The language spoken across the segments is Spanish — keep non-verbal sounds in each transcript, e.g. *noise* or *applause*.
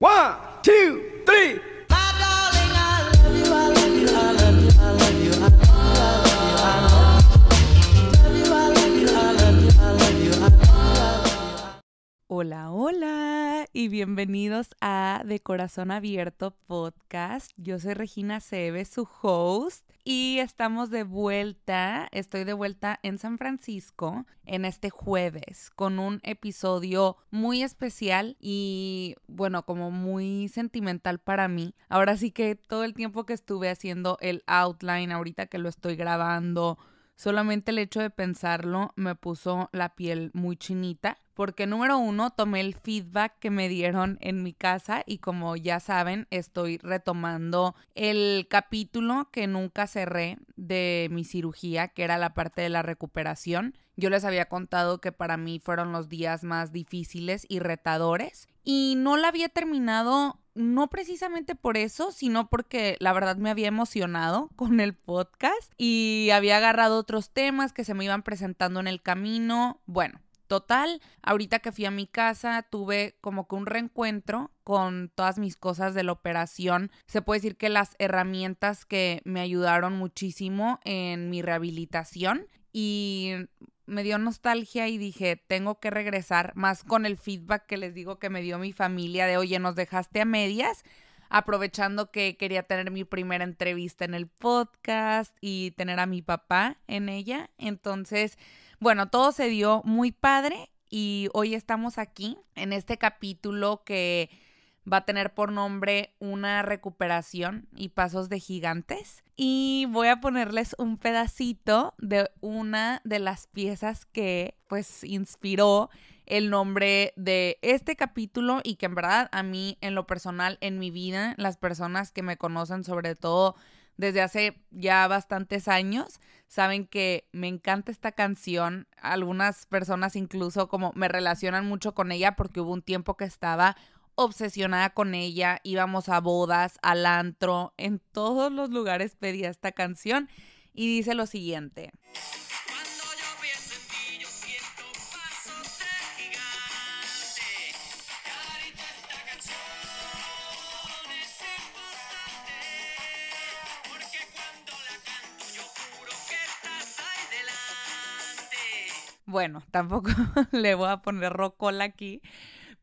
One, two, three. Hola, hola y bienvenidos a De Corazón Abierto Podcast. Yo soy Regina Cebe, su host, y estamos de vuelta. Estoy de vuelta en San Francisco en este jueves con un episodio muy especial y bueno, como muy sentimental para mí. Ahora sí que todo el tiempo que estuve haciendo el outline, ahorita que lo estoy grabando, Solamente el hecho de pensarlo me puso la piel muy chinita porque número uno, tomé el feedback que me dieron en mi casa y como ya saben, estoy retomando el capítulo que nunca cerré de mi cirugía, que era la parte de la recuperación. Yo les había contado que para mí fueron los días más difíciles y retadores y no la había terminado no precisamente por eso, sino porque la verdad me había emocionado *laughs* con el podcast y había agarrado otros temas que se me iban presentando en el camino. Bueno, Total, ahorita que fui a mi casa tuve como que un reencuentro con todas mis cosas de la operación. Se puede decir que las herramientas que me ayudaron muchísimo en mi rehabilitación y me dio nostalgia y dije, tengo que regresar más con el feedback que les digo que me dio mi familia de, oye, nos dejaste a medias, aprovechando que quería tener mi primera entrevista en el podcast y tener a mi papá en ella. Entonces, bueno, todo se dio muy padre y hoy estamos aquí en este capítulo que va a tener por nombre una recuperación y pasos de gigantes. Y voy a ponerles un pedacito de una de las piezas que pues inspiró el nombre de este capítulo y que en verdad a mí en lo personal en mi vida, las personas que me conocen sobre todo desde hace ya bastantes años, saben que me encanta esta canción. Algunas personas incluso como me relacionan mucho con ella porque hubo un tiempo que estaba obsesionada con ella, íbamos a bodas, al antro, en todos los lugares pedía esta canción y dice lo siguiente. Bueno, tampoco *laughs* le voy a poner rocola aquí,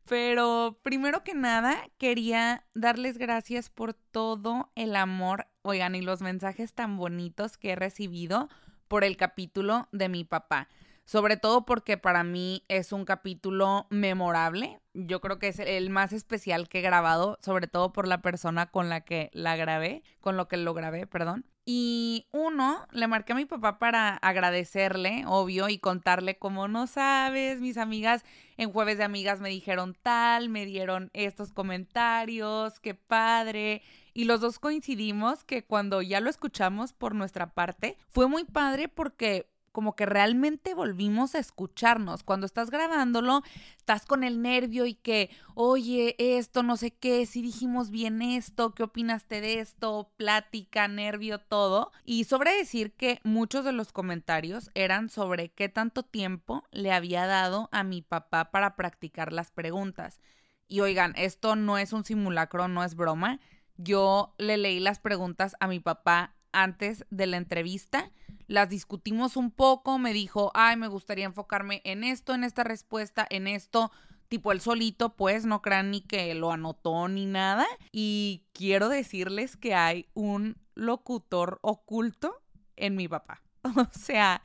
pero primero que nada, quería darles gracias por todo el amor, oigan, y los mensajes tan bonitos que he recibido por el capítulo de mi papá. Sobre todo porque para mí es un capítulo memorable. Yo creo que es el más especial que he grabado, sobre todo por la persona con la que la grabé, con lo que lo grabé, perdón. Y uno, le marqué a mi papá para agradecerle, obvio, y contarle como no sabes, mis amigas en jueves de amigas me dijeron tal, me dieron estos comentarios, qué padre. Y los dos coincidimos que cuando ya lo escuchamos por nuestra parte, fue muy padre porque como que realmente volvimos a escucharnos. Cuando estás grabándolo, estás con el nervio y que, oye, esto, no sé qué, si dijimos bien esto, ¿qué opinaste de esto? Plática, nervio, todo. Y sobre decir que muchos de los comentarios eran sobre qué tanto tiempo le había dado a mi papá para practicar las preguntas. Y oigan, esto no es un simulacro, no es broma. Yo le leí las preguntas a mi papá antes de la entrevista las discutimos un poco, me dijo, ay, me gustaría enfocarme en esto, en esta respuesta, en esto, tipo el solito, pues no crean ni que lo anotó ni nada. Y quiero decirles que hay un locutor oculto en mi papá. *laughs* O sea,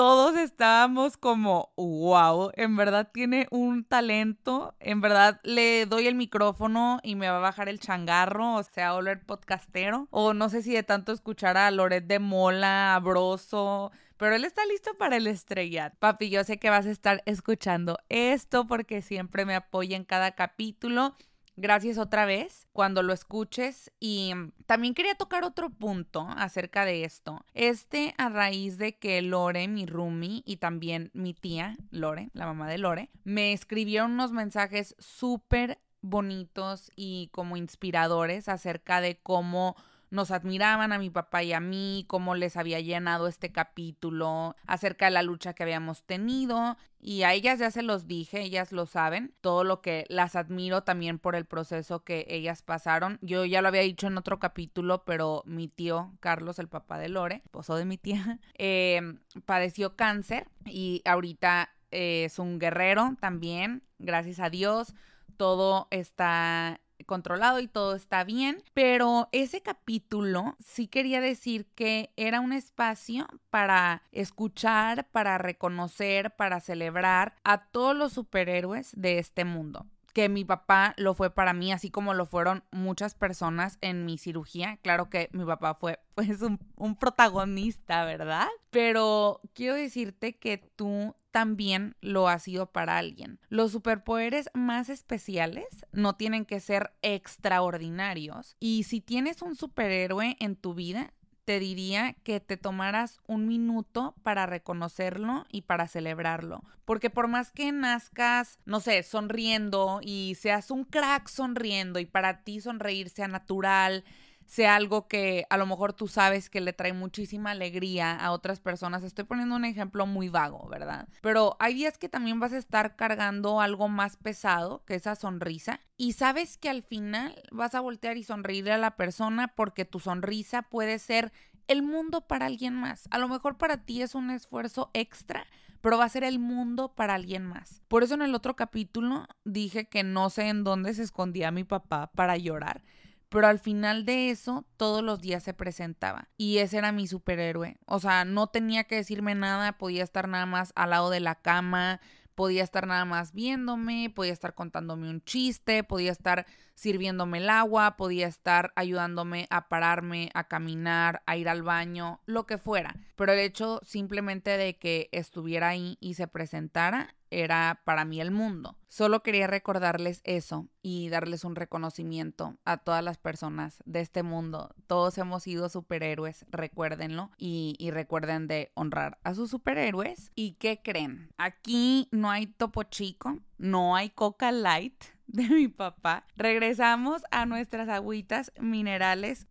todos estábamos como, wow, en verdad tiene un talento, en verdad le doy el micrófono y me va a bajar el changarro, o sea, Oler podcastero, o no sé si de tanto escuchar a Loret de Mola, a Broso, pero él está listo para el estrellat. Papi, yo sé que vas a estar escuchando esto porque siempre me apoya en cada capítulo Gracias otra vez cuando lo escuches. Y también quería tocar otro punto acerca de esto. Este a raíz de que Lore, mi roomie, y también mi tía, Lore, la mamá de Lore, me escribieron unos mensajes súper bonitos y como inspiradores acerca de cómo nos admiraban a mi papá y a mí, cómo les había llenado este capítulo acerca de la lucha que habíamos tenido. Y a ellas ya se los dije, ellas lo saben, todo lo que las admiro también por el proceso que ellas pasaron. Yo ya lo había dicho en otro capítulo, pero mi tío Carlos, el papá de Lore, esposo de mi tía, *laughs* eh, padeció cáncer y ahorita es un guerrero también, gracias a Dios. Todo está controlado y todo está bien, pero ese capítulo sí quería decir que era un espacio para escuchar, para reconocer, para celebrar a todos los superhéroes de este mundo que mi papá lo fue para mí, así como lo fueron muchas personas en mi cirugía. Claro que mi papá fue *laughs* pues un, un, protagonista, ¿verdad? Pero quiero decirte que tú también lo has sido para alguien. Los superpoderes más especiales no tienen que ser extraordinarios. Y si tienes un superhéroe en tu vida, te diría que te tomaras un minuto para reconocerlo y para celebrarlo. Porque por más que nazcas, no sé, sonriendo y seas un crack sonriendo y para ti sonreír sea natural, sea algo que a lo mejor tú sabes que le trae muchísima alegría a otras personas. Estoy poniendo un ejemplo muy vago, ¿verdad? Pero hay días que también vas a estar cargando algo más pesado que esa sonrisa y sabes que al final vas a voltear y sonreírle a la persona porque tu sonrisa puede ser el mundo para alguien más. A lo mejor para ti es un esfuerzo extra, pero va a ser el mundo para alguien más. Por eso en el otro capítulo dije que no sé en dónde se escondía mi papá para llorar pero al final de eso, todos los días se presentaba. Y ese era mi superhéroe. O sea, no tenía que decirme nada, podía estar nada más al lado de la cama, podía estar nada más viéndome, podía estar contándome un chiste, podía estar sirviéndome el agua, podía estar ayudándome a pararme, a caminar, a ir al baño, lo que fuera. Pero el hecho simplemente de que estuviera ahí y se presentara era para mí el mundo. Solo quería recordarles eso y darles un reconocimiento a todas las personas de este mundo. Todos hemos sido superhéroes, recuérdenlo y, y, recuerden de honrar a sus superhéroes. ¿Y qué creen? Aquí no hay topo chico, no hay coca light *laughs* de mi papá. Regresamos a nuestras agüitas minerales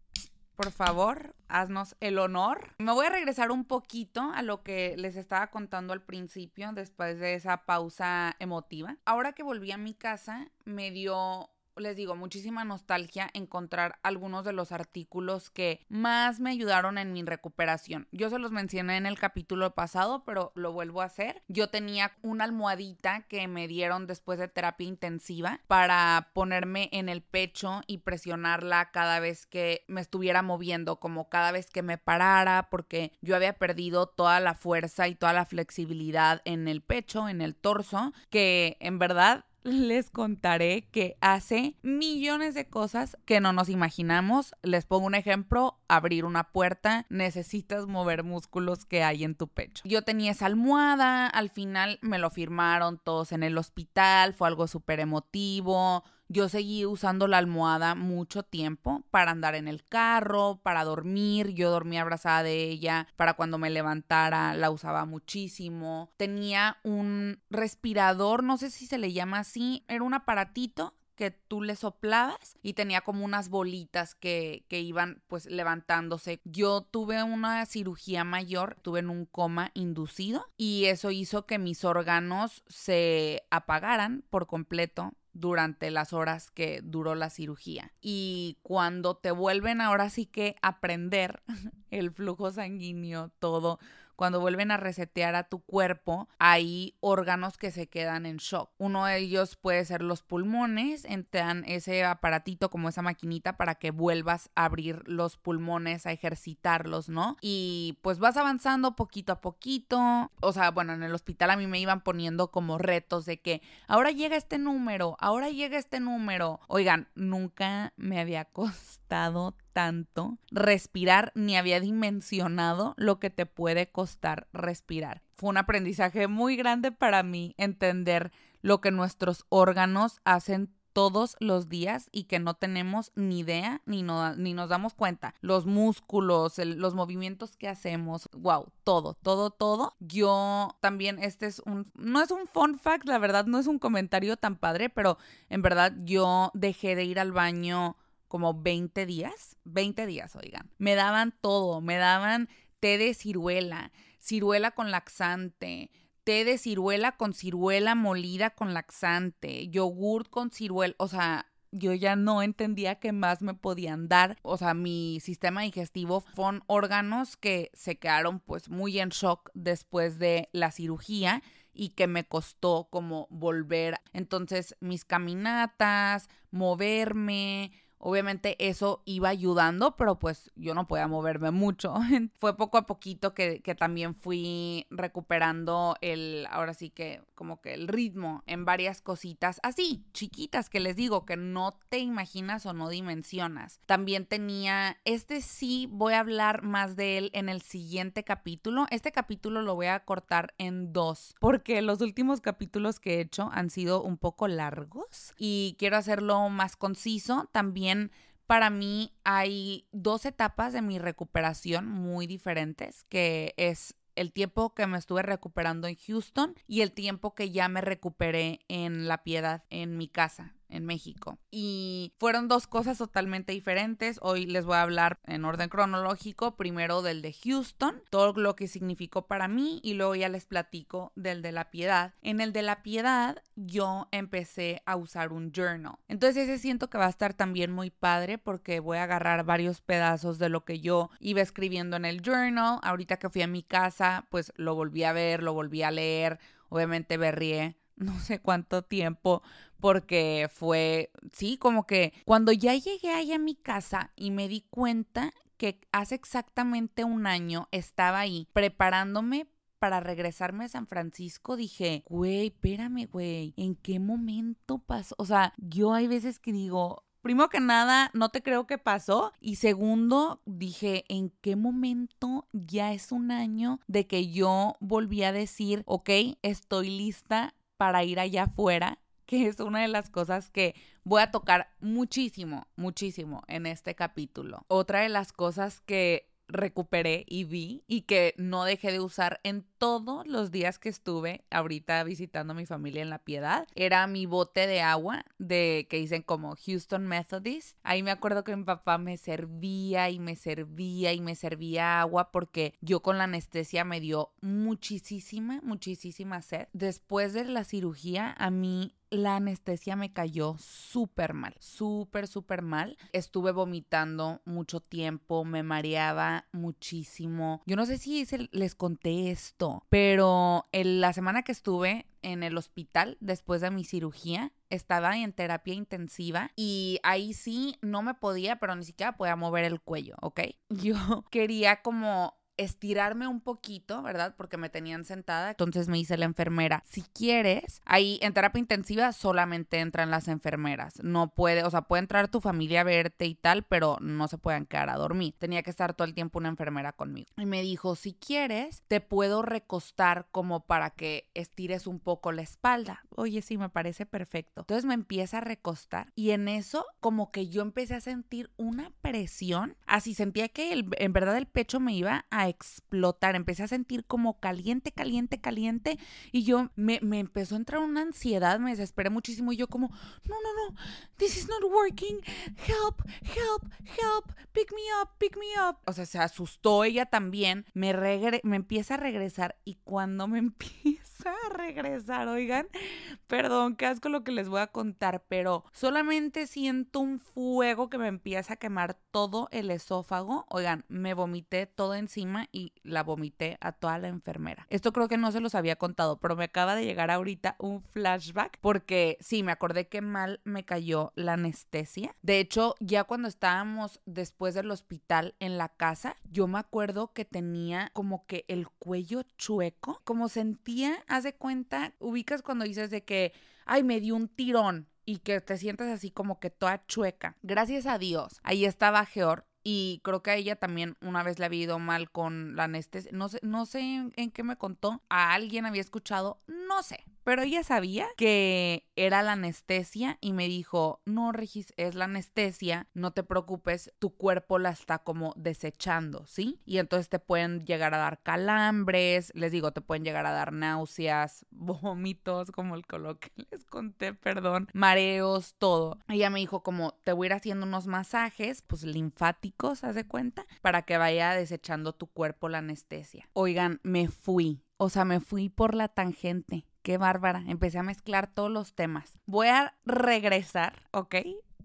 por favor, haznos el honor. Me voy a regresar un poquito a lo que les estaba contando al principio, después de esa pausa emotiva. Ahora que volví a mi casa, me dio les digo, muchísima nostalgia encontrar algunos de los artículos que más me ayudaron en mi recuperación. Yo se los mencioné en el capítulo pasado, pero lo vuelvo a hacer. Yo tenía una almohadita que me dieron después de terapia intensiva para ponerme en el pecho y presionarla cada vez que me estuviera moviendo, como cada vez que me parara, porque yo había perdido toda la fuerza y toda la flexibilidad en el pecho, en el torso, que en verdad les contaré que hace millones de cosas que no nos imaginamos. Les pongo un ejemplo, abrir una puerta, necesitas mover músculos que hay en tu pecho. Yo tenía esa almohada, al final me lo firmaron todos en el hospital, fue algo súper emotivo. Yo seguí usando la almohada mucho tiempo para andar en el carro, para dormir. Yo dormía abrazada de ella. Para cuando me levantara la usaba muchísimo. Tenía un respirador, no sé si se le llama así. Era un aparatito que tú le soplabas y tenía como unas bolitas que, que, iban pues levantándose. Yo tuve una cirugía mayor, tuve en un coma inducido y eso hizo que mis órganos se apagaran por completo durante las horas que duró la cirugía. Y cuando te vuelven ahora sí que aprender *laughs* el flujo sanguíneo, todo, cuando vuelven a resetear a tu cuerpo, hay órganos que se quedan en shock. Uno de ellos puede ser los pulmones, entran ese aparatito como esa maquinita para que vuelvas a abrir los pulmones, a ejercitarlos, ¿no? Y pues vas avanzando poquito a poquito. O sea, bueno, en el hospital a mí me iban poniendo como retos de que ahora llega este número, ahora llega este número. Oigan, nunca me había *laughs* costado tanto respirar ni había dimensionado lo que te puede costar respirar. Fue un aprendizaje muy grande para mí entender lo que nuestros órganos hacen todos los días y que no tenemos ni idea ni, ni nos damos cuenta. Los músculos, los movimientos que hacemos, wow, todo, todo, todo. Yo también, este es un, no es un fun fact, la verdad no es un comentario tan padre, pero en verdad yo dejé de ir al baño como 20 días, 20 días, oigan. Me daban todo, me daban té de ciruela, ciruela con laxante, té de ciruela con ciruela molida con laxante, yogurt con ciruela, o sea, yo ya no entendía qué más me podían dar. O sea, mi sistema digestivo son órganos que se quedaron pues muy en shock después de la cirugía y que me costó como volver. Entonces, mis caminatas, moverme, Obviamente eso iba ayudando, pero pues yo no podía moverme mucho. *laughs* Fue poco a poquito que, que, también fui recuperando el, ahora sí que como que el ritmo en varias cositas así, chiquitas que les digo que no te imaginas o no dimensionas. También tenía, este sí voy a hablar más de él en el siguiente capítulo. Este capítulo lo voy a cortar en dos porque los últimos capítulos que he hecho han sido un poco largos y quiero hacerlo más conciso. También para mí hay dos etapas de mi recuperación muy diferentes, que es el tiempo que me estuve recuperando en Houston y el tiempo que ya me recuperé en La Piedad, en mi casa, en México. Y fueron dos cosas totalmente diferentes. Hoy les voy a hablar en orden cronológico, primero del de Houston, todo lo que significó para mí y luego ya les platico del de la piedad. En el de la piedad yo empecé a usar un journal. Entonces ese siento que va a estar también muy padre porque voy a agarrar varios pedazos de lo que yo iba escribiendo en el journal. Ahorita que fui a mi casa, pues lo volví a ver, lo volví a leer. Obviamente berrié no sé cuánto tiempo porque fue, sí, como que cuando ya llegué ahí a mi casa y me di cuenta que hace exactamente un año estaba ahí preparándome para regresarme a San Francisco, dije, güey, espérame, güey, ¿en qué momento pasó? O sea, yo hay veces que digo, Primero que nada, no te creo que pasó. Y segundo, dije, ¿en qué momento ya es un año de que yo volví a decir, ok, estoy lista para ir allá afuera que es una de las cosas que voy a tocar muchísimo, muchísimo en este capítulo. Otra de las cosas que recuperé y vi y que no dejé de usar en todos los días que estuve ahorita visitando a mi familia en La Piedad. Era mi bote de agua de que dicen como Houston Methodist. Ahí me acuerdo que mi papá me servía y me servía y me servía agua porque yo con la anestesia me dio muchísima, muchísima sed. Después de la cirugía a mí la anestesia me cayó súper mal, súper, súper mal. Estuve vomitando mucho tiempo, me mareaba muchísimo. Yo no sé si les conté esto, pero en la semana que estuve en el hospital después de mi cirugía, estaba en terapia intensiva y ahí sí no me podía, pero ni siquiera podía mover el cuello, ¿ok? *laughs* Yo quería como estirarme un poquito, ¿verdad? Porque me tenían sentada. Entonces me dice la enfermera, si quieres, ahí en terapia intensiva solamente entran las enfermeras. No puede, o sea, puede entrar tu familia a verte y tal, pero no se pueden quedar a dormir. Tenía que estar todo el tiempo una enfermera conmigo. Y me dijo, si quieres, te puedo recostar como para que estires un poco la espalda. Oye, sí, me parece perfecto. Entonces me empieza a recostar y en eso como que yo empecé a sentir una presión. Así sentía que en verdad el pecho me iba a explotar, empecé a sentir como caliente, caliente, caliente y yo me, me empezó a entrar una ansiedad, me desesperé muchísimo y yo como, no, no, no, this is not working, help, help, help, pick me up, pick me up. O sea, se asustó ella también, me, me empieza a regresar y cuando me *laughs* empieza a regresar, oigan, perdón, qué asco lo que les voy a contar, pero solamente siento un fuego que me empieza a quemar todo el esófago, oigan, me vomité todo encima y la vomité a toda la enfermera. Esto creo que no se los había contado, pero me acaba de llegar ahorita un flashback porque sí, me acordé que mal me cayó la anestesia. De hecho, ya cuando estábamos después del hospital en la casa, yo me acuerdo que tenía como que el cuello chueco, como sentía, haz de cuenta, ubicas cuando dices de que, ay, me dio un tirón y que te sientes así como que toda chueca. Gracias a Dios, ahí estaba Georg y creo que a ella también una vez le había ido mal con la anestesia. No sé, no sé en, qué me contó. A alguien había escuchado. no sé, pero ella sabía que era la anestesia y me dijo, no, Regis, es la anestesia, no te preocupes, tu cuerpo la está como desechando, ¿sí? Y entonces te pueden llegar a dar calambres, les digo, te pueden llegar a dar náuseas, *laughs* vómitos, como el coloque les conté, perdón, mareos, todo. Ella me dijo como, te voy a ir haciendo unos masajes, pues linfáticos, de cuenta, para que vaya desechando tu cuerpo la anestesia. Oigan, me fui. O sea, me fui por la tangente. Qué bárbara. Empecé a mezclar todos los temas. Voy a regresar, ¿ok?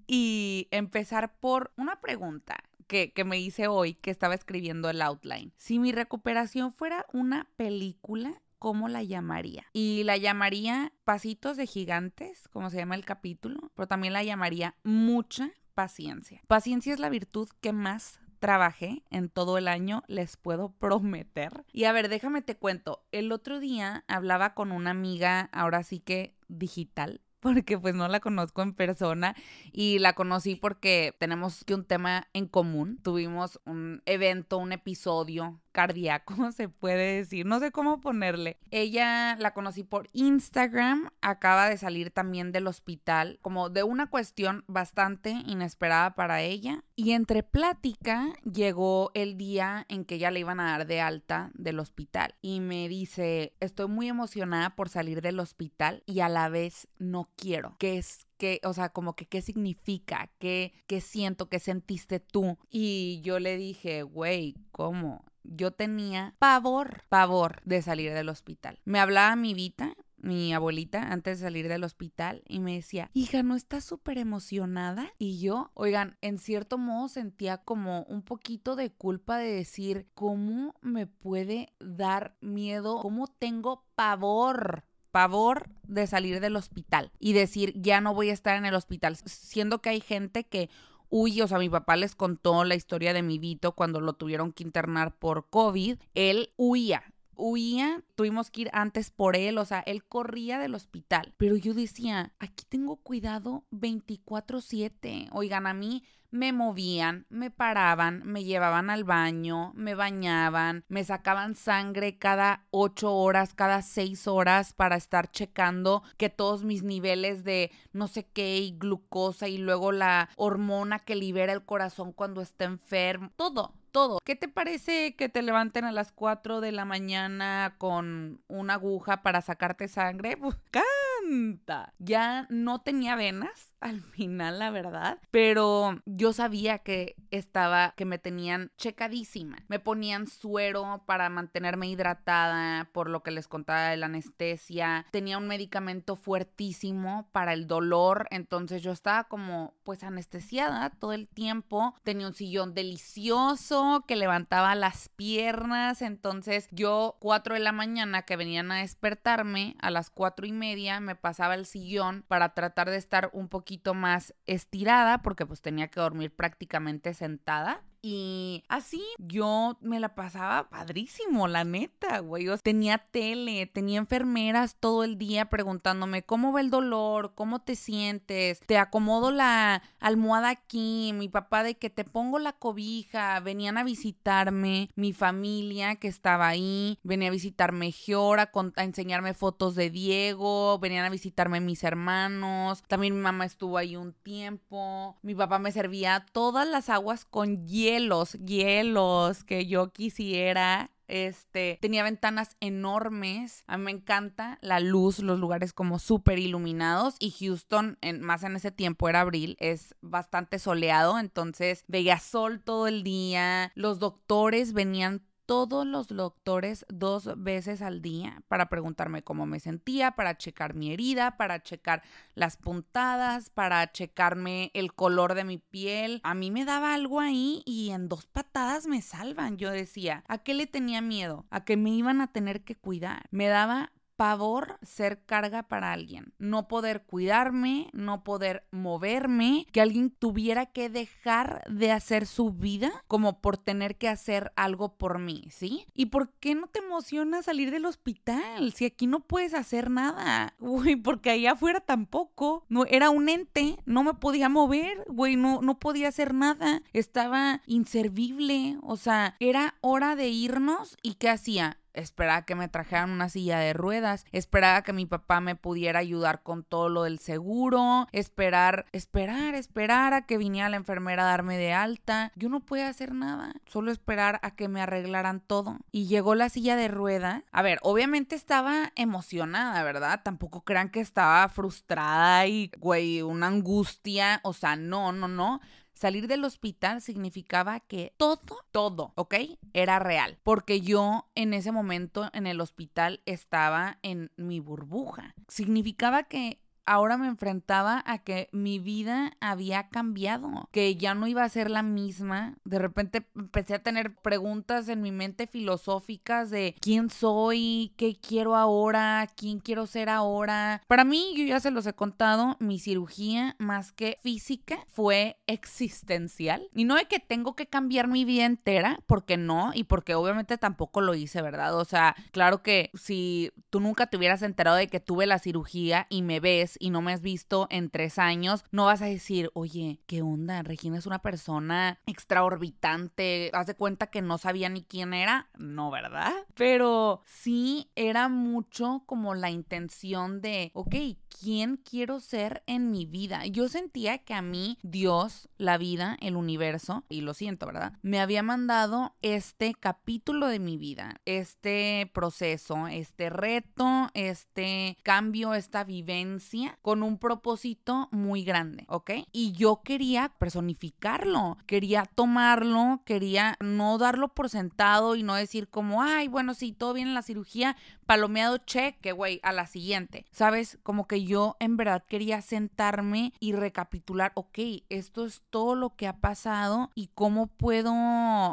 Y empezar por una pregunta que, que, me hice hoy que estaba escribiendo el outline. Si mi recuperación fuera una película, ¿cómo la llamaría? Y la llamaría Pasitos de Gigantes, como se llama el capítulo, pero también la llamaría Mucha Paciencia. Paciencia es la virtud que más trabajé en todo el año, les puedo prometer. Y a ver, déjame te cuento, el otro día hablaba con una amiga, ahora sí que digital, *laughs* porque pues no la conozco en persona y la conocí porque tenemos un tema en común. Tuvimos un evento, un episodio cardíaco, *laughs* se puede decir, no sé cómo ponerle. Ella la conocí por Instagram, acaba de salir también del hospital, como de una cuestión bastante inesperada para ella. Y entre plática llegó el día en que ya le iban a dar de alta del hospital y me dice, estoy muy emocionada por salir del hospital y a la vez no quiero, que es que, o sea, como que qué significa, qué, qué siento, qué sentiste tú. Y yo le dije, güey, ¿cómo? Yo tenía pavor, pavor de salir del hospital. Me hablaba mi Vita, mi abuelita, antes de salir del hospital y me decía, hija, ¿no estás súper emocionada? Y yo, oigan, en cierto modo sentía como un poquito de culpa de decir, ¿cómo me puede dar miedo? ¿Cómo tengo pavor? pavor de salir del hospital y decir ya no voy a estar en el hospital, siendo que hay gente que huye, o sea, mi papá les contó la historia de mi Vito cuando lo tuvieron que internar por COVID, él huía, huía, tuvimos que ir antes por él, o sea, él corría del hospital. Pero yo decía, aquí tengo cuidado 24/7. Oigan, a mí me movían, me paraban, me llevaban al baño, me bañaban, me sacaban sangre cada ocho horas, cada seis horas para estar checando que todos mis niveles de no sé qué y glucosa y luego la hormona que libera el corazón cuando está enfermo, todo, todo. ¿Qué te parece que te levanten a las 4 de la mañana con una aguja para sacarte sangre? *laughs* Canta. Ya no tenía venas *laughs* al final, la verdad. Pero yo sabía que estaba, que me tenían checadísima. Me ponían suero para mantenerme hidratada, por lo que les contaba de la anestesia. Tenía un medicamento fuertísimo para el dolor. Entonces yo estaba como, pues, anestesiada todo el tiempo. Tenía un sillón delicioso que levantaba las piernas. Entonces yo, cuatro de la mañana que venían a despertarme, a las cuatro y media me pasaba el sillón para tratar de estar un poquito más estirada porque pues tenía que dormir prácticamente sentada. Y así yo me la pasaba padrísimo, la neta, güey. tenía tele, tenía enfermeras todo el día preguntándome cómo va el dolor, cómo te sientes, te acomodo la almohada aquí, mi papá de que te pongo la cobija, venían a visitarme, mi familia que estaba ahí, venía a visitarme Giora, a enseñarme fotos de Diego, venían a visitarme mis hermanos, también mi mamá estuvo ahí un tiempo, mi papá me servía todas las aguas con hielo hielos, hielos que yo quisiera. Este, tenía ventanas enormes. A mí me encanta la luz, los lugares como súper iluminados. Y Houston, en, más en ese tiempo era abril, es bastante soleado. Entonces veía sol todo el día. Los doctores venían todos los doctores dos veces al día para preguntarme cómo me sentía, para checar mi herida, para checar las puntadas, para checarme el color de mi piel. A mí me daba algo ahí y en dos patadas me salvan. Yo decía, ¿a qué le tenía miedo? A que me iban a tener que cuidar. Me daba pavor ser carga para alguien, no poder cuidarme, no poder moverme, que alguien tuviera que dejar de hacer su vida como por tener que hacer algo por mí, ¿sí? ¿Y por qué no te emociona salir del hospital si aquí no puedes hacer nada? *laughs* Uy, porque allá afuera tampoco, no era un ente, no me podía mover, güey, no no podía hacer nada, estaba inservible, o sea, era hora de irnos y ¿qué hacía? Esperaba que me trajeran una silla de ruedas, esperaba que mi papá me pudiera ayudar con todo lo del seguro, esperar, esperar, esperar a que viniera la enfermera a darme de alta. Yo no podía hacer nada, solo esperar a que me arreglaran todo. Y llegó la silla de rueda. A ver, obviamente estaba emocionada, ¿verdad? Tampoco crean que estaba frustrada y, güey, una angustia. O sea, no, no, no. Salir del hospital significaba que todo, todo, ¿ok? Era real. Porque yo en ese momento en el hospital estaba en mi burbuja. Significaba que ahora me enfrentaba a que mi vida había cambiado, que ya no iba a ser la misma. De repente empecé a tener preguntas en mi mente filosóficas de quién soy, qué quiero ahora, quién quiero ser ahora. Para mí, yo ya se los he contado, mi cirugía más que física fue existencial. Y no es que tengo que cambiar mi vida entera, porque no, y porque obviamente tampoco lo hice, ¿verdad? O sea, claro que si tú nunca te hubieras enterado de que tuve la cirugía y me ves, y no me has visto en tres años, no vas a decir, oye, ¿qué onda? Regina es una persona extraorbitante, haz de cuenta que no sabía ni quién era, no, ¿verdad? Pero sí era mucho como la intención de, ok, ¿quién quiero ser en mi vida? Yo sentía que a mí Dios, la vida, el universo, y lo siento, ¿verdad? Me había mandado este capítulo de mi vida, este proceso, este reto, este cambio, esta vivencia con un propósito muy grande, ¿ok? Y yo quería personificarlo, quería tomarlo, quería no darlo por sentado y no decir como, ay, bueno, sí, todo bien en la cirugía, palomeado cheque, güey, a la siguiente. ¿Sabes? Como que yo en verdad quería sentarme y recapitular, ok, esto es todo lo que ha pasado y cómo puedo,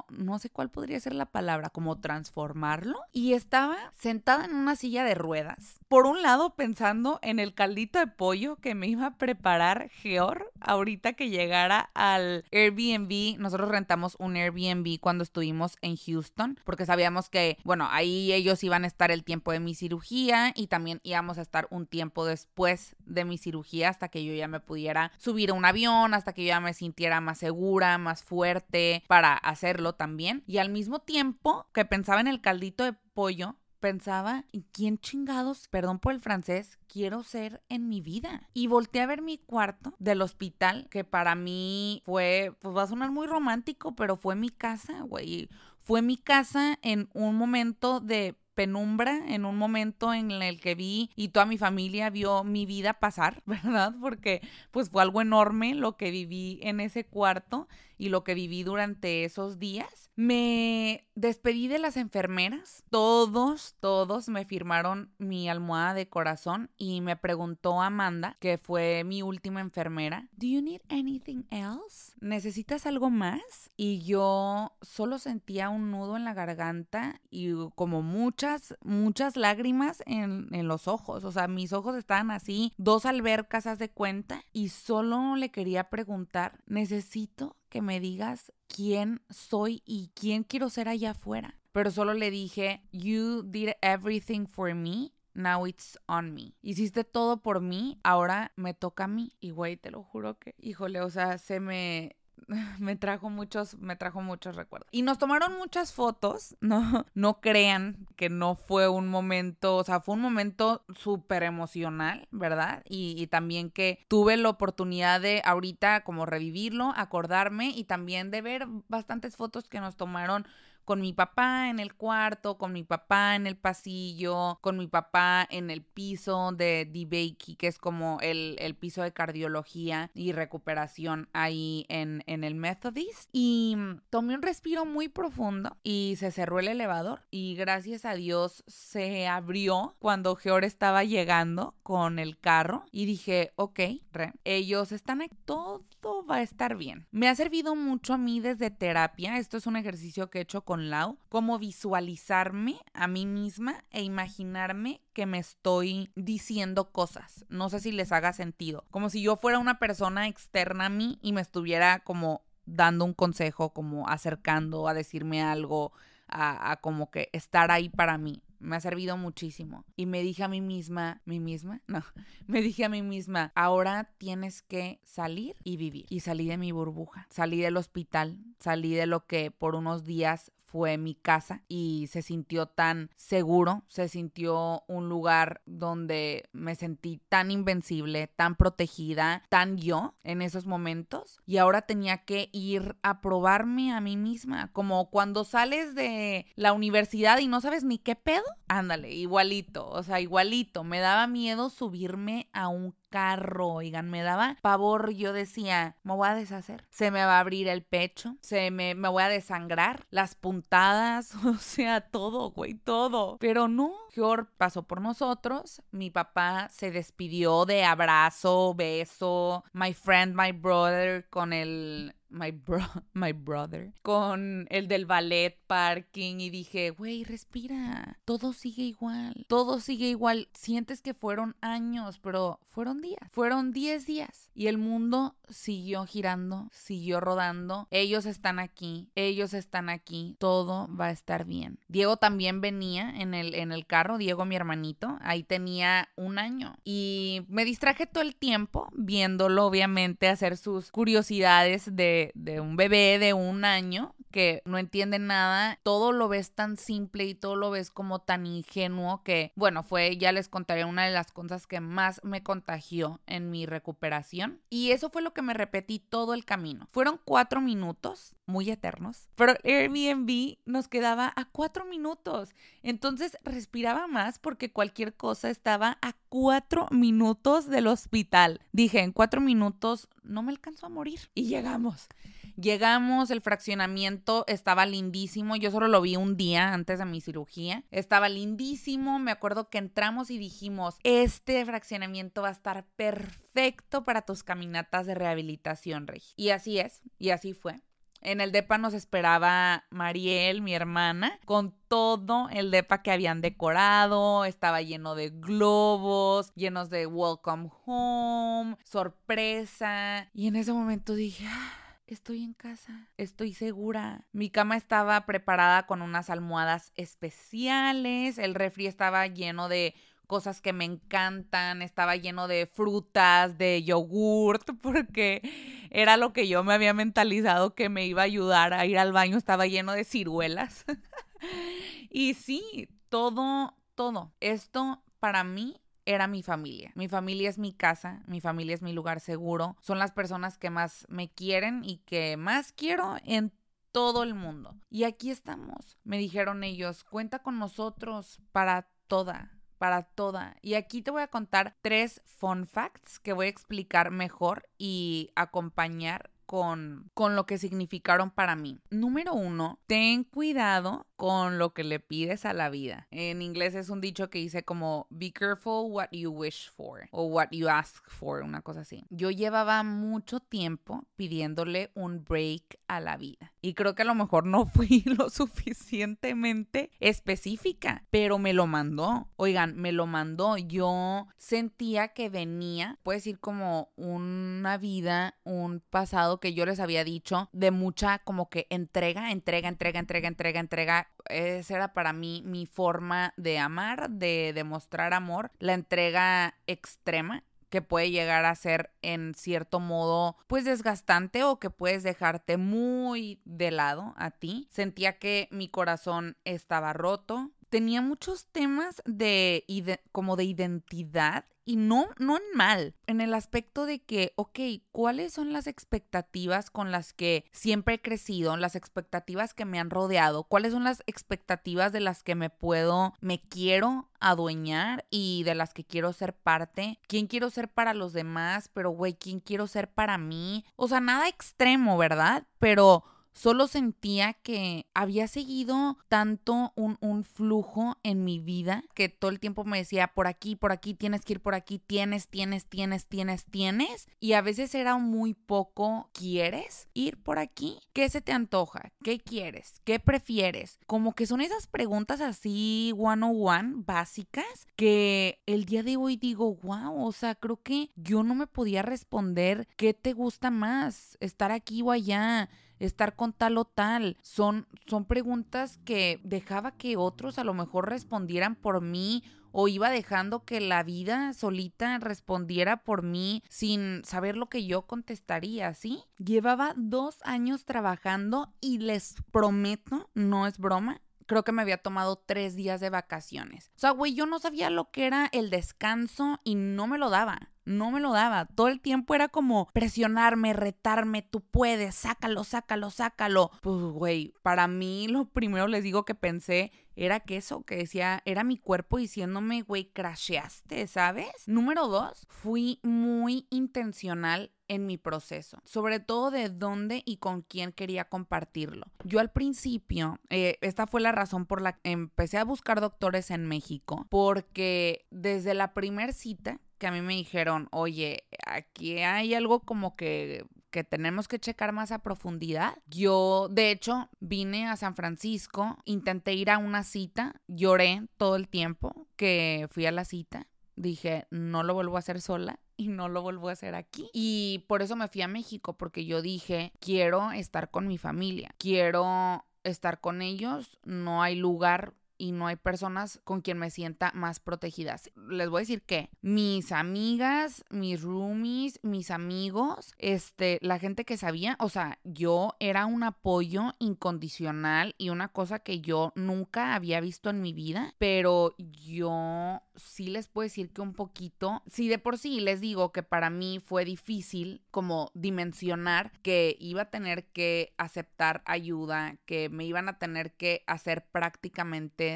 no sé cuál podría ser la palabra, como transformarlo. Y estaba sentada en una silla de ruedas. Por un lado, pensando en el caldito de pollo que me iba a preparar Geor ahorita que llegara al Airbnb. Nosotros rentamos un Airbnb cuando estuvimos en Houston porque sabíamos que, bueno, ahí ellos iban a estar el tiempo de mi cirugía y también íbamos a estar un tiempo después de mi cirugía hasta que yo ya me pudiera subir a un avión, hasta que yo ya me sintiera más segura, más fuerte para hacerlo también. Y al mismo tiempo que pensaba en el caldito de pollo, pensaba, ¿y quién chingados, perdón por el francés, quiero ser en mi vida? Y volteé a ver mi cuarto del hospital, que para mí fue, pues va a sonar muy romántico, pero fue mi casa, güey. Fue mi casa en un momento de penumbra en un momento en el que vi y toda mi familia vio mi vida pasar, *laughs* ¿verdad? Porque pues fue algo enorme lo que viví en ese cuarto y lo que viví durante esos días. Me despedí de las enfermeras. Todos, todos me firmaron mi almohada de corazón y me preguntó Amanda, que fue mi última enfermera, ¿Do you need anything else? ¿Necesitas algo más? Y yo solo sentía un nudo en la garganta y como muchas, muchas lágrimas en, en los ojos. O sea, mis ojos estaban así, dos albercas, haz de cuenta, y solo le quería preguntar, necesito que me digas quién soy y quién quiero ser allá afuera. Pero solo le dije, you did everything for me. Now it's on me. Hiciste todo por mí, ahora me toca a mí. Y güey, te lo juro que, híjole, o sea, se me, *laughs* me trajo muchos, me trajo muchos recuerdos. Y nos tomaron muchas fotos, no, *laughs* no crean que no fue un momento, o sea, fue un momento súper emocional, ¿verdad? Y, y, también que tuve la oportunidad de ahorita como revivirlo, acordarme y también de ver bastantes fotos que nos tomaron con mi papá en el cuarto, con mi papá en el pasillo, con mi papá en el piso de DBakey, que es como el, el, piso de cardiología y recuperación ahí en, en el Methodist. Y tomé un respiro muy profundo y se cerró el elevador y gracias a Dios se abrió cuando Geor estaba llegando con el carro y dije, ok, re, ellos están aquí, todo va a estar bien. Me ha servido mucho a mí desde terapia, esto es un ejercicio que he hecho con Lau, como visualizarme a mí misma e imaginarme que me estoy diciendo cosas. No sé si les haga sentido. Como si yo fuera una persona externa a mí y me estuviera como dando un consejo, como acercando a decirme algo, a, a como que estar ahí para mí me ha servido muchísimo. Y me dije a mí misma, ¿mí misma? *laughs* No, me dije a mí misma, ahora tienes que salir y vivir. Y salí de mi burbuja, salí del hospital, salí de lo que por unos días fue mi casa y se sintió tan seguro, se sintió un lugar donde me sentí tan invencible, tan protegida, tan yo en esos momentos y ahora tenía que ir a probarme a mí misma, como cuando sales de la universidad y no sabes ni qué pedo, ándale, igualito, o sea, igualito, me daba miedo subirme a un carro, oigan, me daba pavor, yo decía, me voy a deshacer, se me va a abrir el pecho, se me, me voy a desangrar, las puntadas, *laughs* o sea, todo, güey, todo. Pero no, George pasó por nosotros, mi papá se despidió de abrazo, beso, my friend, my brother, con el my, bro, *laughs* my brother, con el del ballet parking y dije, güey, respira, todo sigue igual, todo sigue igual. Sientes que fueron años, pero fueron días, fueron 10 días y el mundo siguió girando, siguió rodando. Ellos están aquí, ellos están aquí, todo va a estar bien. Diego también venía en el, en el carro, Diego mi hermanito, ahí tenía un año y me distraje todo el tiempo viéndolo, obviamente, hacer sus curiosidades de de, un bebé de un año que no entiende nada, todo lo ves tan simple y todo lo ves como tan ingenuo que, bueno, fue, ya les contaré una de las cosas que más me contagió en mi recuperación. Y eso fue lo que me repetí todo el camino. Fueron cuatro minutos, muy eternos, pero Airbnb nos quedaba a cuatro minutos. Entonces respiraba más porque cualquier cosa estaba a cuatro minutos del hospital. Dije, en cuatro minutos no me alcanzó a morir. Y llegamos. Llegamos, el fraccionamiento estaba lindísimo. Yo solo lo vi un día antes de mi cirugía. Estaba lindísimo. Me acuerdo que entramos y dijimos, este fraccionamiento va a estar perfecto para tus caminatas de rehabilitación, Rey. Y así es, y así fue. En el DEPA nos esperaba Mariel, mi hermana, con todo el DEPA que habían decorado. Estaba lleno de globos, llenos de welcome home, sorpresa. Y en ese momento dije, ah, estoy en casa, estoy segura. Mi cama estaba preparada con unas almohadas especiales, el refri estaba lleno de cosas que me encantan, estaba lleno de frutas, de yogurt, *laughs* porque era lo que yo me había mentalizado que me iba a ayudar a ir al baño, estaba lleno de ciruelas. *laughs* y sí, todo, todo. Esto para mí era mi familia. Mi familia es mi casa, mi familia es mi lugar seguro. Son las personas que más me quieren y que más quiero en todo el mundo. Y aquí estamos. Me dijeron ellos, cuenta con nosotros para toda, para toda. Y aquí te voy a contar tres fun facts que voy a explicar mejor y acompañar con, con lo que significaron para mí. Número uno, ten cuidado con lo que le pides a la vida. En inglés es un dicho que dice como be careful what you wish for o what you ask for, una cosa así. Yo llevaba mucho tiempo pidiéndole un break a la vida y creo que a lo mejor no *laughs* fui lo suficientemente específica, pero me lo mandó. Oigan, me lo mandó. Yo sentía que venía, puede decir como una vida, un pasado que yo les había dicho de mucha como que entrega, entrega, entrega, entrega, entrega, entrega esa era para mí mi forma de amar, de demostrar amor, la entrega extrema que puede llegar a ser en cierto modo pues desgastante o que puedes dejarte muy de lado a ti. Sentía que mi corazón estaba roto. Tenía muchos temas de, como de identidad y no, no en mal, en el aspecto de que, ok, ¿cuáles son las expectativas con las que siempre he crecido, las expectativas que me han rodeado? ¿Cuáles son las expectativas de las que me puedo, me quiero adueñar y de las que quiero ser parte? ¿Quién quiero ser para los demás? Pero, güey, ¿quién quiero ser para mí? O sea, nada extremo, ¿verdad? Pero Solo sentía que había seguido tanto un, un, flujo en mi vida que todo el tiempo me decía, por aquí, por aquí, tienes que ir por aquí, tienes, tienes, tienes, tienes, tienes. Y a veces era muy poco, ¿quieres ir por aquí? ¿Qué se te antoja? ¿Qué quieres? ¿Qué prefieres? Como que son esas preguntas así one on one, básicas, que el día de hoy digo, wow, o sea, creo que yo no me podía responder qué te gusta más, estar aquí o allá estar con tal o tal? Son, son preguntas que dejaba que otros a lo mejor respondieran por mí o iba dejando que la vida solita respondiera por mí sin saber lo que yo contestaría, ¿sí? Llevaba dos años trabajando y les prometo, no es broma, creo que me había tomado tres días de vacaciones. O sea, güey, yo no sabía lo que era el descanso y no me lo daba. No me lo daba. Todo el tiempo era como presionarme, retarme, tú puedes, sácalo, sácalo, sácalo. Pues, güey, para mí lo primero les digo que pensé era que eso, que decía, era mi cuerpo diciéndome, güey, crasheaste, ¿sabes? Número dos, fui muy intencional en mi proceso, sobre todo de dónde y con quién quería compartirlo. Yo al principio, eh, esta fue la razón por la que empecé a buscar doctores en México, porque desde la primer cita que a mí me dijeron, oye, aquí hay algo como que que tenemos que checar más a profundidad. Yo, de hecho, vine a San Francisco, intenté ir a una cita, lloré todo el tiempo que fui a la cita. Dije, no lo vuelvo a hacer sola y no lo vuelvo a hacer aquí. Y por eso me fui a México, porque yo dije, quiero estar con mi familia, quiero estar con ellos, no hay lugar y no hay personas con quien me sienta más protegidas. Les voy a decir que mis amigas, mis roomies, mis amigos, este, la gente que sabía, o sea, yo era un apoyo incondicional y una cosa que yo nunca había visto en mi vida, pero yo sí les puedo decir que un poquito, sí de por sí les digo que para mí fue difícil como dimensionar que iba a tener que aceptar ayuda, que me iban a tener que hacer prácticamente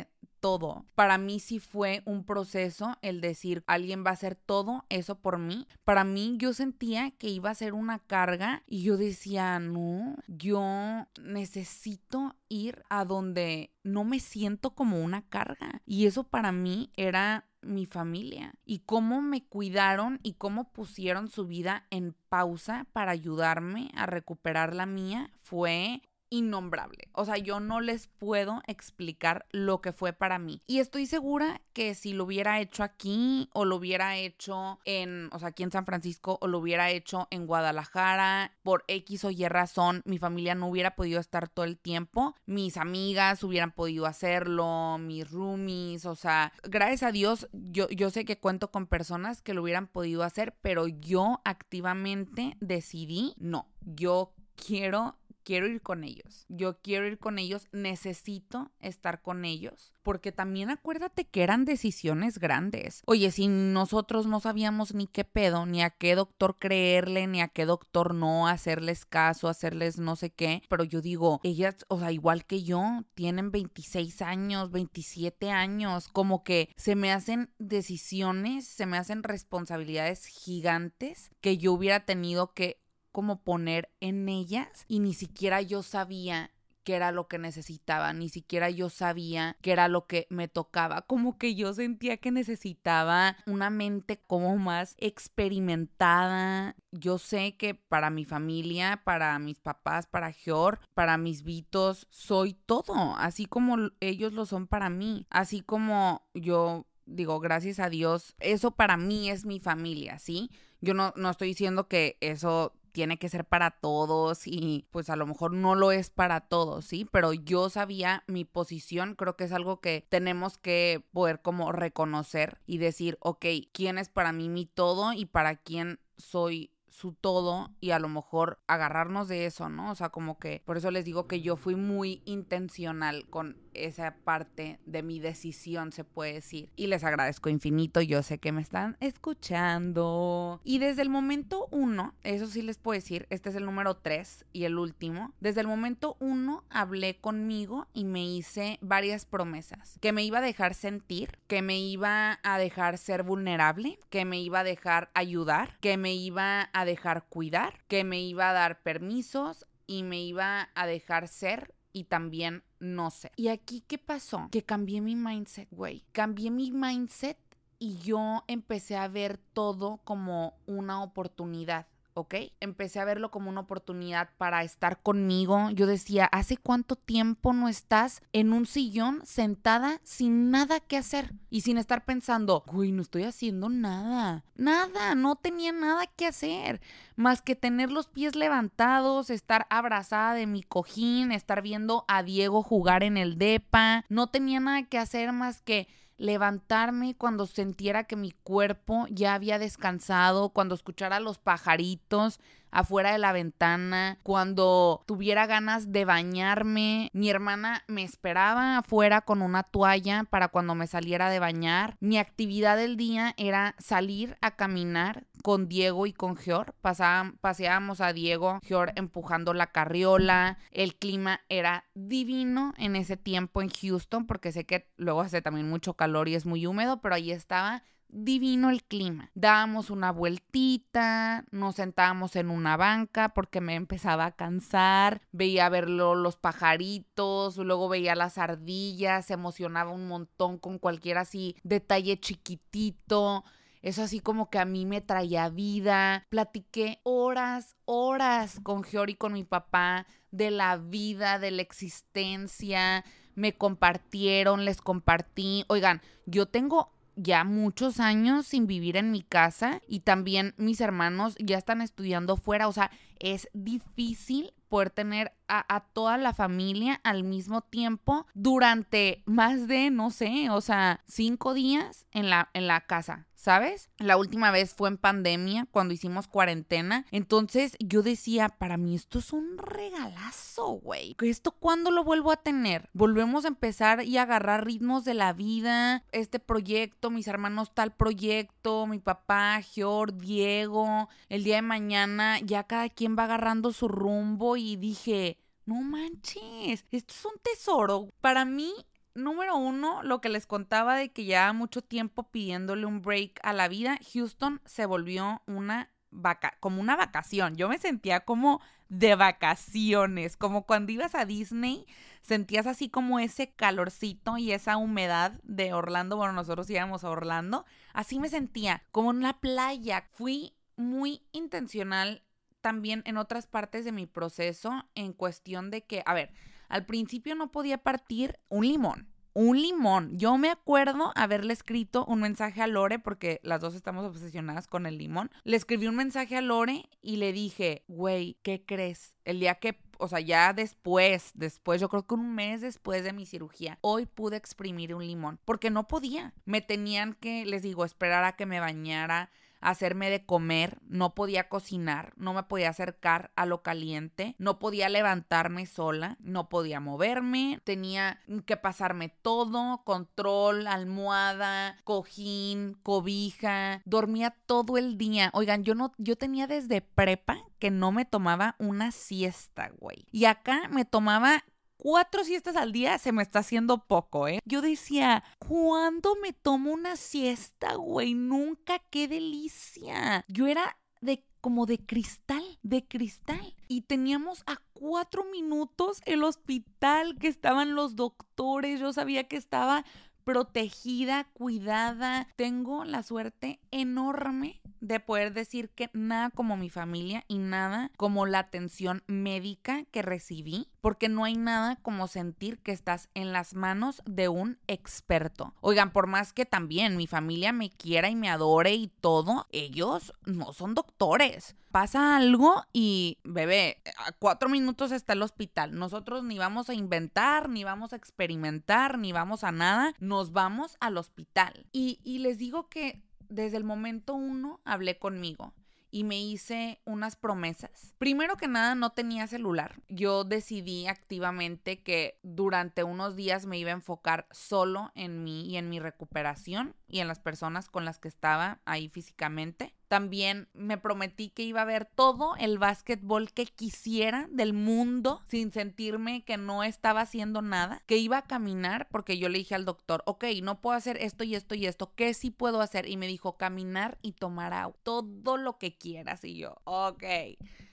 todo. Para mí sí fue un proceso el decir, alguien va a hacer todo eso por mí. Para mí yo sentía que iba a ser una carga y yo decía, no, yo necesito ir a donde no me siento como una carga. Y eso para mí era mi familia y cómo me cuidaron y cómo pusieron su vida en pausa para ayudarme a recuperar la mía fue innombrable. O sea, yo no les puedo explicar lo que fue para mí. Y estoy segura que si lo hubiera hecho aquí o lo hubiera hecho en, o sea, aquí en San Francisco o lo hubiera hecho en Guadalajara, por X o Y razón, mi familia no hubiera podido estar todo el tiempo. Mis amigas hubieran podido hacerlo, mis roomies, o sea, gracias a Dios, yo, yo sé que cuento con personas que lo hubieran podido hacer, pero yo activamente decidí, no, yo quiero quiero ir con ellos. Yo quiero ir con ellos, necesito estar con ellos, porque también acuérdate que eran decisiones grandes. Oye, si nosotros no sabíamos ni qué pedo, ni a qué doctor creerle, ni a qué doctor no hacerles caso, hacerles no sé qué, pero yo digo, ellas, o sea, igual que yo, tienen 26 años, 27 años, como que se me hacen decisiones, se me hacen responsabilidades gigantes que yo hubiera tenido que como poner en ellas y ni siquiera yo sabía que era lo que necesitaba, ni siquiera yo sabía que era lo que me tocaba, como que yo sentía que necesitaba una mente como más experimentada. Yo sé que para mi familia, para mis papás, para Georg, para mis Vitos, soy todo, así como ellos lo son para mí, así como yo digo, gracias a Dios, eso para mí es mi familia, ¿sí? Yo no, no estoy diciendo que eso tiene que ser para todos y pues a lo mejor no lo es para todos, ¿sí? Pero yo sabía mi posición, creo que es algo que tenemos que poder como reconocer y decir, ok, ¿quién es para mí mi todo y para quién soy su todo y a lo mejor agarrarnos de eso, ¿no? O sea, como que por eso les digo que yo fui muy intencional con esa parte de mi decisión, se puede decir. Y les agradezco infinito, yo sé que me están escuchando. Y desde el momento uno, eso sí les puedo decir, este es el número tres y el último, desde el momento uno hablé conmigo y me hice varias promesas, que me iba a dejar sentir, que me iba a dejar ser vulnerable, que me iba a dejar ayudar, que me iba a dejar cuidar, que me iba a dar permisos y me iba a dejar ser y también no sé. ¿Y aquí qué pasó? Que cambié mi mindset, güey. Cambié mi mindset y yo empecé a ver todo como una oportunidad. ¿Ok? Empecé a verlo como una oportunidad para estar conmigo. Yo decía, ¿hace cuánto tiempo no estás en un sillón sentada sin nada que hacer y sin estar pensando, uy, no estoy haciendo nada? Nada, no tenía nada que hacer más que tener los pies levantados, estar abrazada de mi cojín, estar viendo a Diego jugar en el DEPA. No tenía nada que hacer más que levantarme cuando sintiera que mi cuerpo ya había descansado, cuando escuchara los pajaritos afuera de la ventana, cuando tuviera ganas de bañarme. Mi hermana me esperaba afuera con una toalla para cuando me saliera de bañar. Mi actividad del día era salir a caminar con Diego y con Gior. paseábamos a Diego, Gior empujando la carriola. El clima era divino en ese tiempo en Houston, porque sé que luego hace también mucho calor y es muy húmedo, pero ahí estaba divino el clima. Dábamos una vueltita, nos sentábamos en una banca porque me empezaba a cansar, veía verlo los pajaritos, luego veía las ardillas, se emocionaba un montón con cualquier así detalle chiquitito. Eso así como que a mí me traía vida. Platiqué horas, horas con Giori con mi papá de la vida, de la existencia. Me compartieron, les compartí. Oigan, yo tengo ya muchos años sin vivir en mi casa y también mis hermanos ya están estudiando fuera, o sea, es difícil poder tener a, toda la familia al mismo tiempo durante más de, no sé, o sea, cinco días en la, en la casa, ¿sabes? La última vez fue en pandemia, cuando hicimos cuarentena. Entonces yo decía, para mí esto es un regalazo, güey. ¿Esto cuándo lo vuelvo a tener? Volvemos a empezar y agarrar ritmos de la vida. Este proyecto, mis hermanos tal proyecto, mi papá, Georg, Diego. El día de mañana ya cada quien va agarrando su rumbo y dije, no manches, esto es un tesoro. Para mí, número uno, lo que les contaba de que ya mucho tiempo pidiéndole un break a la vida, Houston se volvió una vaca como una vacación. Yo me sentía como de vacaciones, como cuando ibas a Disney, sentías así como ese calorcito y esa humedad de Orlando. Bueno, nosotros íbamos a Orlando. Así me sentía, como en la playa. Fui muy intencional también en otras partes de mi proceso en cuestión de que, a ver, al principio no podía partir un limón. Un limón. Yo me acuerdo haberle escrito un mensaje a Lore, porque las dos estamos obsesionadas con el limón. Le escribí un mensaje a Lore y le dije, güey, ¿qué crees? El día que o sea, ya después, después, yo creo que un mes después de mi cirugía, hoy pude exprimir un limón, porque no podía. Me tenían que, les digo, esperar a que me bañara, hacerme de comer, no podía cocinar, no me podía acercar a lo caliente, no podía levantarme sola, no podía moverme, tenía que pasarme todo, control, almohada, cojín, cobija, dormía todo el día. Oigan, yo no yo tenía desde prepa que no me tomaba una siesta, güey. Y acá me tomaba cuatro siestas al día se me está haciendo poco, ¿eh? Yo decía, ¿cuándo me tomo una siesta, güey? Nunca, qué delicia. Yo era de como de cristal, de cristal. Y teníamos a cuatro minutos el hospital que estaban los doctores. Yo sabía que estaba protegida, cuidada. Tengo la suerte enorme de poder decir que nada como mi familia y nada como la atención médica que recibí, porque no hay nada como sentir que estás en las manos de un experto. Oigan, por más que también mi familia me quiera y me adore y todo, ellos no son doctores. Pasa algo y, bebé, a cuatro minutos está el hospital. Nosotros ni vamos a inventar, ni vamos a experimentar, ni vamos a nada. Nos vamos al hospital. Y, y les digo que desde el momento uno hablé conmigo y me hice unas promesas. Primero que nada, no tenía celular. Yo decidí activamente que durante unos días me iba a enfocar solo en mí y en mi recuperación y en las personas con las que estaba ahí físicamente. También me prometí que iba a ver todo el básquetbol que quisiera del mundo sin sentirme que no estaba haciendo nada, que iba a caminar porque yo le dije al doctor, ok, no puedo hacer esto y esto y esto, ¿qué sí puedo hacer? Y me dijo caminar y tomar agua, todo lo que quieras. Y yo, ok.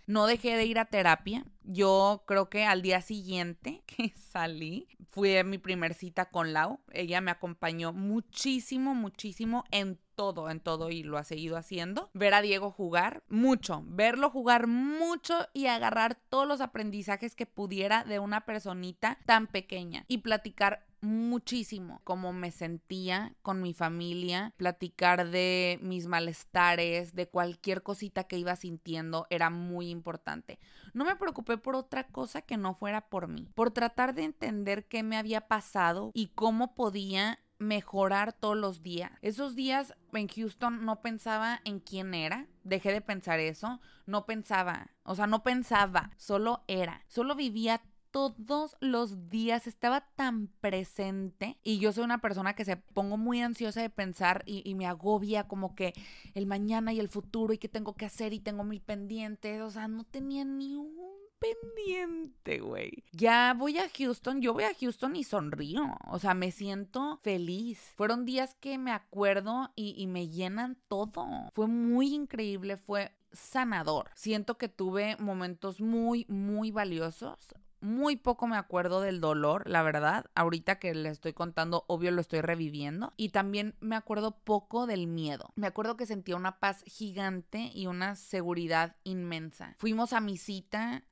No dejé de ir a terapia. Yo creo que al día siguiente *laughs* que salí, fui a mi primer cita con Lau. Ella me acompañó muchísimo, muchísimo en todo, en todo y lo ha seguido haciendo. Ver a Diego jugar, mucho. Verlo jugar mucho y agarrar todos los aprendizajes que pudiera de una personita tan pequeña y platicar muchísimo cómo me sentía con mi familia, platicar de mis malestares, de cualquier cosita que iba sintiendo, era muy importante. No me preocupé por otra cosa que no fuera por mí, por tratar de entender qué me había pasado y cómo podía mejorar todos los días. Esos días en Houston no pensaba en quién era, dejé de pensar eso, no pensaba, o sea, no pensaba, solo era, solo vivía todos los días, estaba tan presente y yo soy una persona que se pongo muy ansiosa de pensar y, me agobia como que el mañana y el futuro y qué tengo que hacer y tengo mil pendientes, o sea, no tenía ni un pendiente, güey. Ya voy a Houston, yo voy a Houston y sonrío, o sea, me siento feliz. Fueron días que me acuerdo y, y me llenan todo. Fue muy increíble, fue sanador. Siento que tuve momentos muy, muy valiosos muy poco me acuerdo del dolor, la verdad. Ahorita que le estoy contando, obvio lo estoy reviviendo. Y también me acuerdo poco del miedo. Me acuerdo que sentía una paz gigante y una seguridad inmensa. Fuimos a mi cita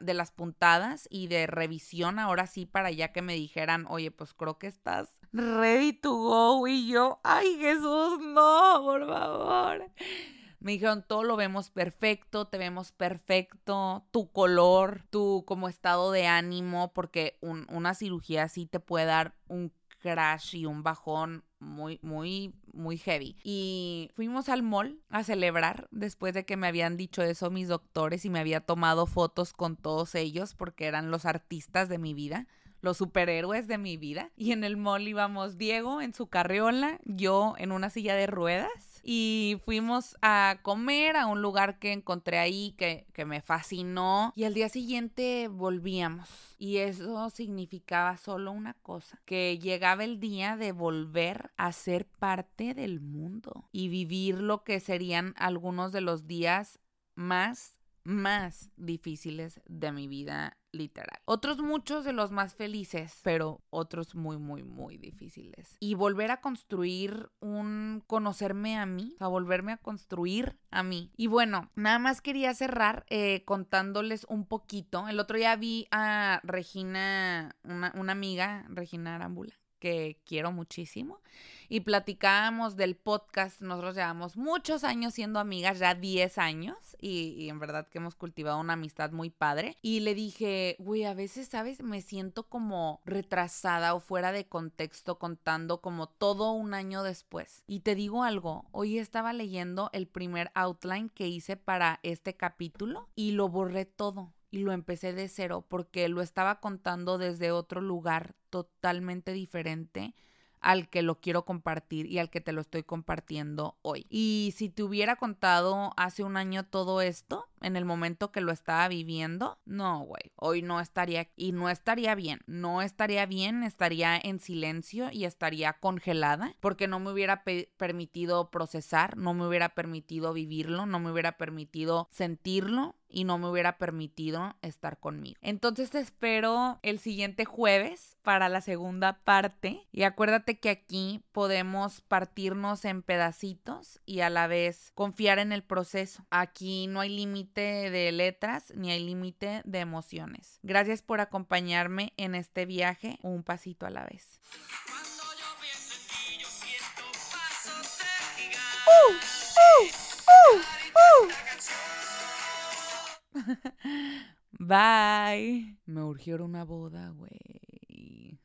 de las puntadas y de revisión, ahora sí, para ya que me dijeran, oye, pues creo que estás ready to go. Y yo, ay Jesús, no, por favor. Me dijeron, todo lo vemos perfecto, te vemos perfecto, tu color, tu como estado de ánimo, porque una cirugía así te puede dar un crash y un bajón muy, muy, muy heavy. Y fuimos al mall a celebrar después de que me habían dicho eso mis doctores y me había tomado fotos con todos ellos porque eran los artistas de mi vida los superhéroes de mi vida. Y en el mall íbamos Diego en su carriola, yo en una silla de ruedas y fuimos a comer a un lugar que encontré ahí que, que me fascinó y al día siguiente volvíamos. Y eso significaba solo una cosa, que llegaba el día de volver a ser parte del mundo y vivir lo que serían algunos de los días más más difíciles de mi vida literal. Otros muchos de los más felices, pero otros muy, muy, muy difíciles. Y volver a construir un conocerme a mí, a volverme a construir a mí. Y bueno, nada más quería cerrar eh, contándoles un poquito. El otro día vi a Regina, una, una amiga, Regina Arambula, que quiero muchísimo y platicábamos del podcast. Nosotros llevamos muchos años siendo amigas, ya 10 años, y, en verdad que hemos cultivado una amistad muy padre. Y le dije, güey, a veces, ¿sabes? Me siento como retrasada o fuera de contexto contando como todo un año después. Y te digo algo, hoy estaba leyendo el primer outline que hice para este capítulo y lo borré todo y lo empecé de cero porque lo estaba contando desde otro lugar totalmente diferente al que lo quiero compartir y al que te lo estoy compartiendo hoy. Y si te hubiera contado hace un año todo esto, en el momento que lo estaba viviendo, no, güey, hoy no estaría y no estaría bien, no estaría bien, estaría en silencio y estaría congelada porque no me hubiera permitido procesar, no me hubiera permitido vivirlo, no me hubiera permitido sentirlo y no me hubiera permitido estar conmigo. Entonces te espero el siguiente jueves para la segunda parte y acuérdate que aquí podemos partirnos en pedacitos y a la vez confiar en el proceso. Aquí no hay límite de letras ni hay límite de emociones. Gracias por acompañarme en este viaje un pasito a la vez. Bye. Me urgieron una boda, güey.